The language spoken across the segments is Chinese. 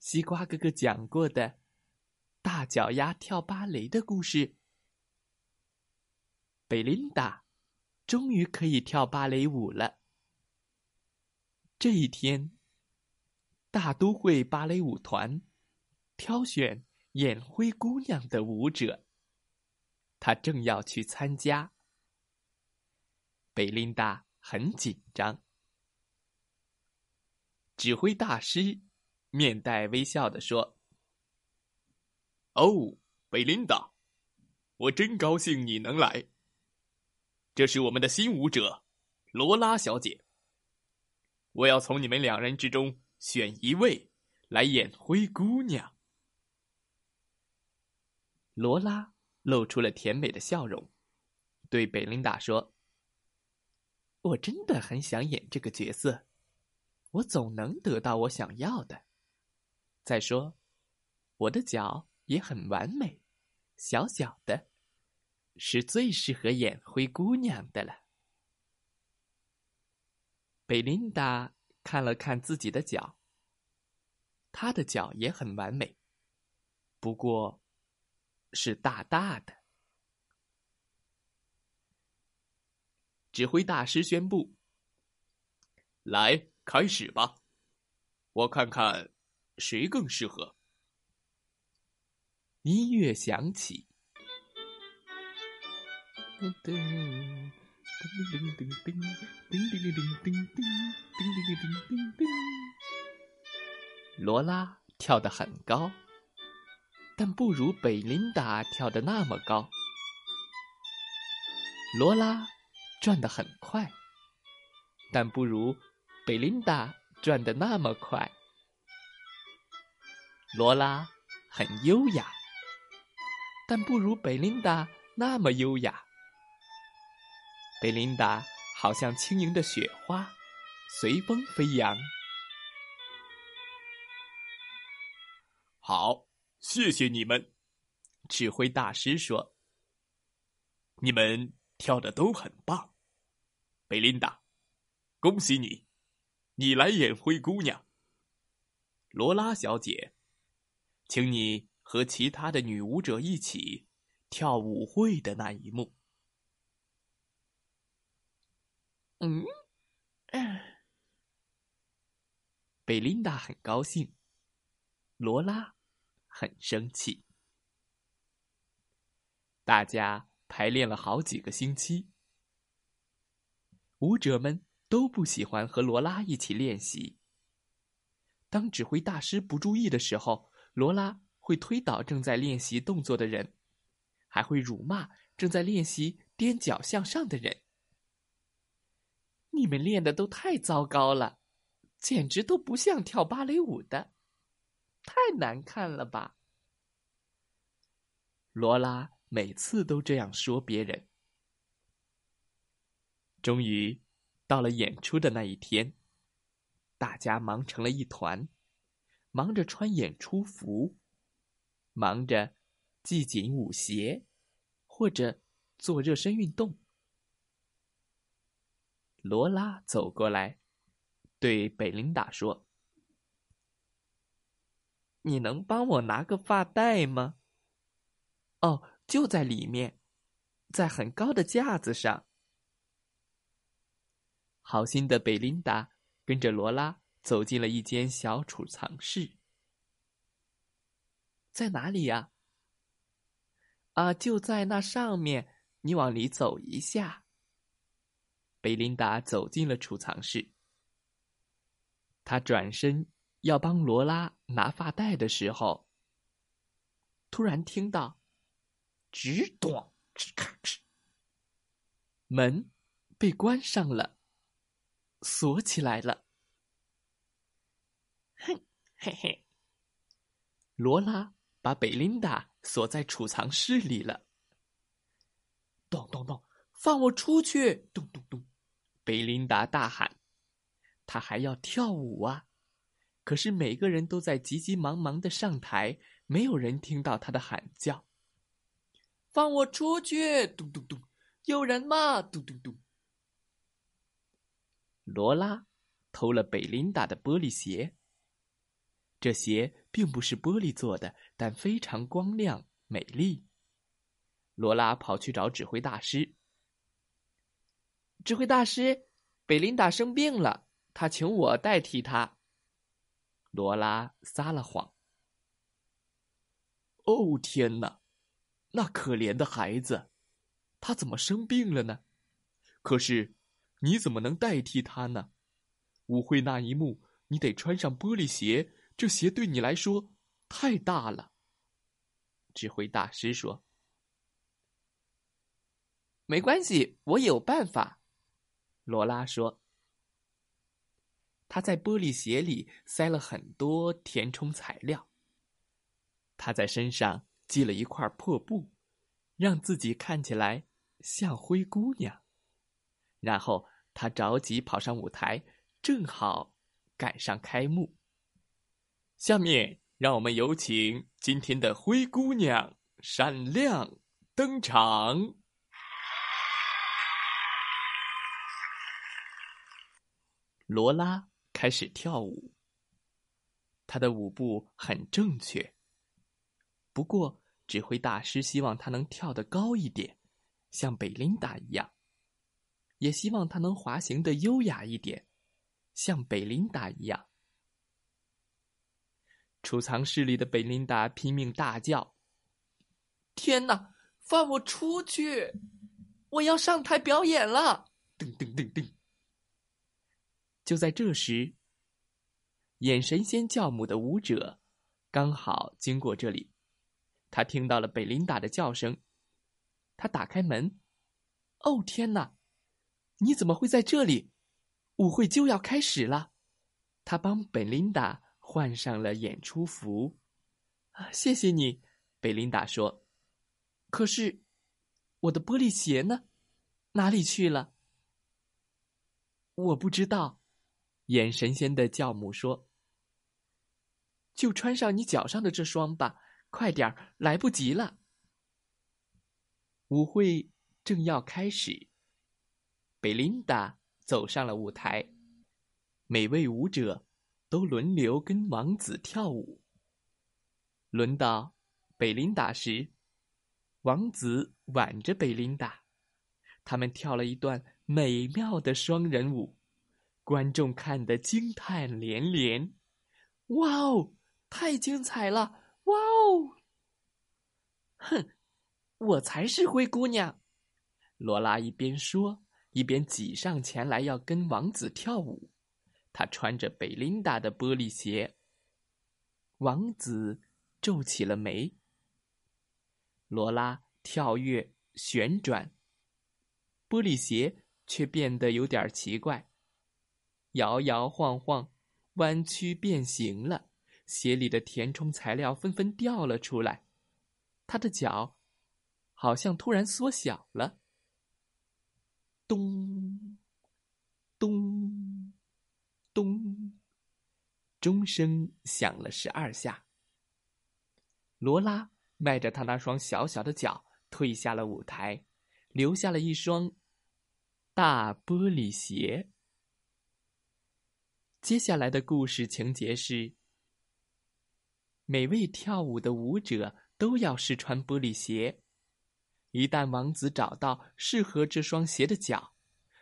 西瓜哥哥讲过的大脚丫跳芭蕾的故事，贝琳达终于可以跳芭蕾舞了。这一天，大都会芭蕾舞团挑选演灰姑娘的舞者，她正要去参加。贝琳达很紧张，指挥大师。面带微笑的说：“哦，贝琳达，我真高兴你能来。这是我们的新舞者，罗拉小姐。我要从你们两人之中选一位来演灰姑娘。”罗拉露出了甜美的笑容，对贝琳达说：“我真的很想演这个角色，我总能得到我想要的。”再说，我的脚也很完美，小小的，是最适合演灰姑娘的了。贝琳达看了看自己的脚，她的脚也很完美，不过，是大大的。指挥大师宣布：“来，开始吧，我看看。”谁更适合？音乐响起，噔噔噔噔噔噔噔噔噔噔噔噔噔噔噔。罗拉跳得很高，但不如贝琳达跳得那么高。罗拉转得很快，但不如贝琳达转得那么快。罗拉很优雅，但不如贝琳达那么优雅。贝琳达好像轻盈的雪花，随风飞扬。好，谢谢你们，指挥大师说：“你们跳的都很棒。”贝琳达，恭喜你，你来演灰姑娘。罗拉小姐。请你和其他的女舞者一起跳舞会的那一幕。嗯，贝琳达很高兴，罗拉很生气。大家排练了好几个星期，舞者们都不喜欢和罗拉一起练习。当指挥大师不注意的时候。罗拉会推倒正在练习动作的人，还会辱骂正在练习踮脚向上的人。你们练的都太糟糕了，简直都不像跳芭蕾舞的，太难看了吧？罗拉每次都这样说别人。终于，到了演出的那一天，大家忙成了一团。忙着穿演出服，忙着系紧舞鞋，或者做热身运动。罗拉走过来，对贝琳达说：“你能帮我拿个发带吗？”“哦，就在里面，在很高的架子上。”好心的贝琳达跟着罗拉。走进了一间小储藏室，在哪里呀？啊，就在那上面。你往里走一下。贝琳达走进了储藏室，他转身要帮罗拉拿发带的时候，突然听到“吱咚吱咔吱”，门被关上了，锁起来了。嘿嘿，罗拉把贝琳达锁在储藏室里了。咚咚咚，放我出去！咚咚咚，贝琳达大喊。她还要跳舞啊！可是每个人都在急急忙忙的上台，没有人听到她的喊叫。放我出去！咚咚咚，有人吗？咚咚咚。罗拉偷了贝琳达的玻璃鞋。这鞋并不是玻璃做的，但非常光亮美丽。罗拉跑去找指挥大师。指挥大师，贝琳达生病了，他请我代替他。罗拉撒了谎。哦天哪，那可怜的孩子，他怎么生病了呢？可是，你怎么能代替他呢？舞会那一幕，你得穿上玻璃鞋。这鞋对你来说太大了。指挥大师说：“没关系，我有办法。”罗拉说：“他在玻璃鞋里塞了很多填充材料。他在身上系了一块破布，让自己看起来像灰姑娘。然后他着急跑上舞台，正好赶上开幕。”下面让我们有请今天的灰姑娘闪亮登场。罗拉开始跳舞，她的舞步很正确。不过，指挥大师希望她能跳得高一点，像贝琳达一样；也希望她能滑行的优雅一点，像贝琳达一样。储藏室里的贝琳达拼命大叫：“天哪！放我出去！我要上台表演了！”噔噔噔噔。就在这时，眼神仙教母的舞者刚好经过这里，他听到了贝琳达的叫声，他打开门：“哦，天哪！你怎么会在这里？舞会就要开始了。”他帮贝琳达。换上了演出服，啊，谢谢你，贝琳达说。可是，我的玻璃鞋呢？哪里去了？我不知道。眼神仙的教母说：“就穿上你脚上的这双吧，快点儿，来不及了。”舞会正要开始，贝琳达走上了舞台，每位舞者。都轮流跟王子跳舞。轮到贝琳达时，王子挽着贝琳达，他们跳了一段美妙的双人舞，观众看得惊叹连连。哇哦，太精彩了！哇哦！哼，我才是灰姑娘。罗拉一边说，一边挤上前来要跟王子跳舞。他穿着贝琳达的玻璃鞋。王子皱起了眉。罗拉跳跃、旋转，玻璃鞋却变得有点奇怪，摇摇晃晃，弯曲变形了。鞋里的填充材料纷纷掉了出来。他的脚好像突然缩小了。咚，咚！钟声响了十二下。罗拉迈着他那双小小的脚退下了舞台，留下了一双大玻璃鞋。接下来的故事情节是：每位跳舞的舞者都要试穿玻璃鞋。一旦王子找到适合这双鞋的脚，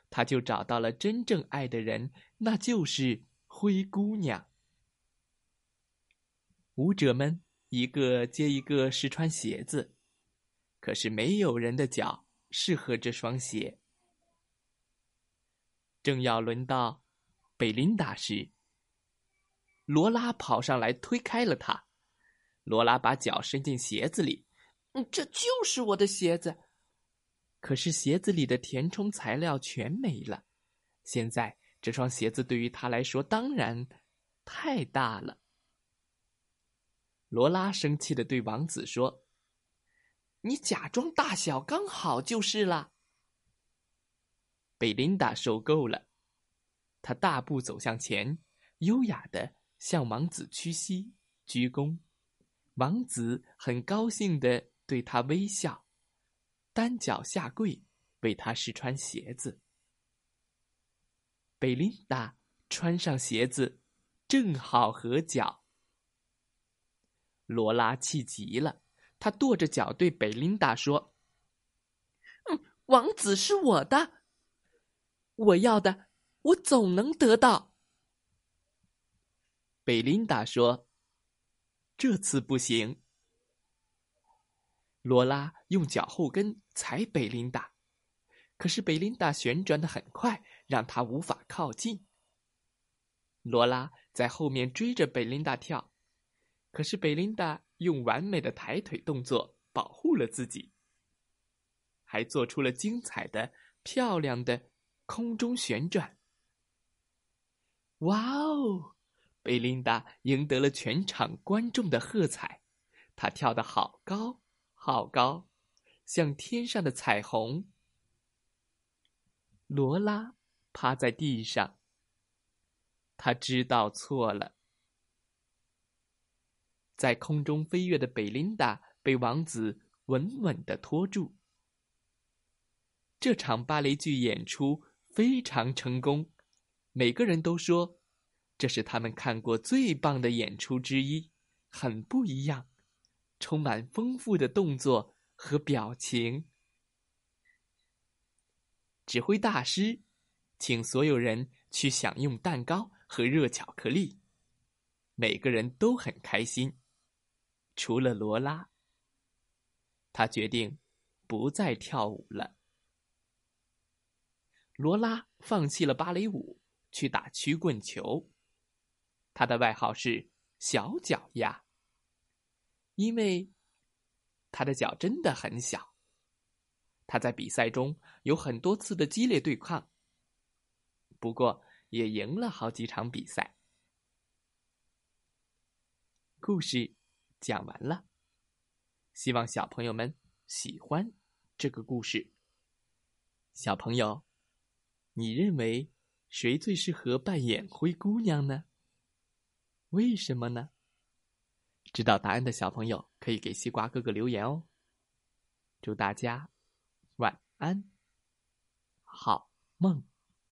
他就找到了真正爱的人，那就是灰姑娘。舞者们一个接一个试穿鞋子，可是没有人的脚适合这双鞋。正要轮到贝琳达时，罗拉跑上来推开了他。罗拉把脚伸进鞋子里，“嗯，这就是我的鞋子。”可是鞋子里的填充材料全没了，现在这双鞋子对于他来说当然太大了。罗拉生气的对王子说：“你假装大小刚好就是了。”贝琳达受够了，她大步走向前，优雅的向王子屈膝鞠躬。王子很高兴的对她微笑，单脚下跪为她试穿鞋子。贝琳达穿上鞋子，正好合脚。罗拉气极了，她跺着脚对贝琳达说：“嗯，王子是我的，我要的，我总能得到。”贝琳达说：“这次不行。”罗拉用脚后跟踩贝琳达，可是贝琳达旋转的很快，让她无法靠近。罗拉在后面追着贝琳达跳。可是贝琳达用完美的抬腿动作保护了自己，还做出了精彩的、漂亮的空中旋转。哇哦！贝琳达赢得了全场观众的喝彩，她跳得好高好高，像天上的彩虹。罗拉趴在地上，他知道错了。在空中飞跃的贝琳达被王子稳稳的拖住。这场芭蕾剧演出非常成功，每个人都说这是他们看过最棒的演出之一，很不一样，充满丰富的动作和表情。指挥大师请所有人去享用蛋糕和热巧克力，每个人都很开心。除了罗拉，他决定不再跳舞了。罗拉放弃了芭蕾舞，去打曲棍球。他的外号是“小脚丫”，因为他的脚真的很小。他在比赛中有很多次的激烈对抗，不过也赢了好几场比赛。故事。讲完了，希望小朋友们喜欢这个故事。小朋友，你认为谁最适合扮演灰姑娘呢？为什么呢？知道答案的小朋友可以给西瓜哥哥留言哦。祝大家晚安，好梦。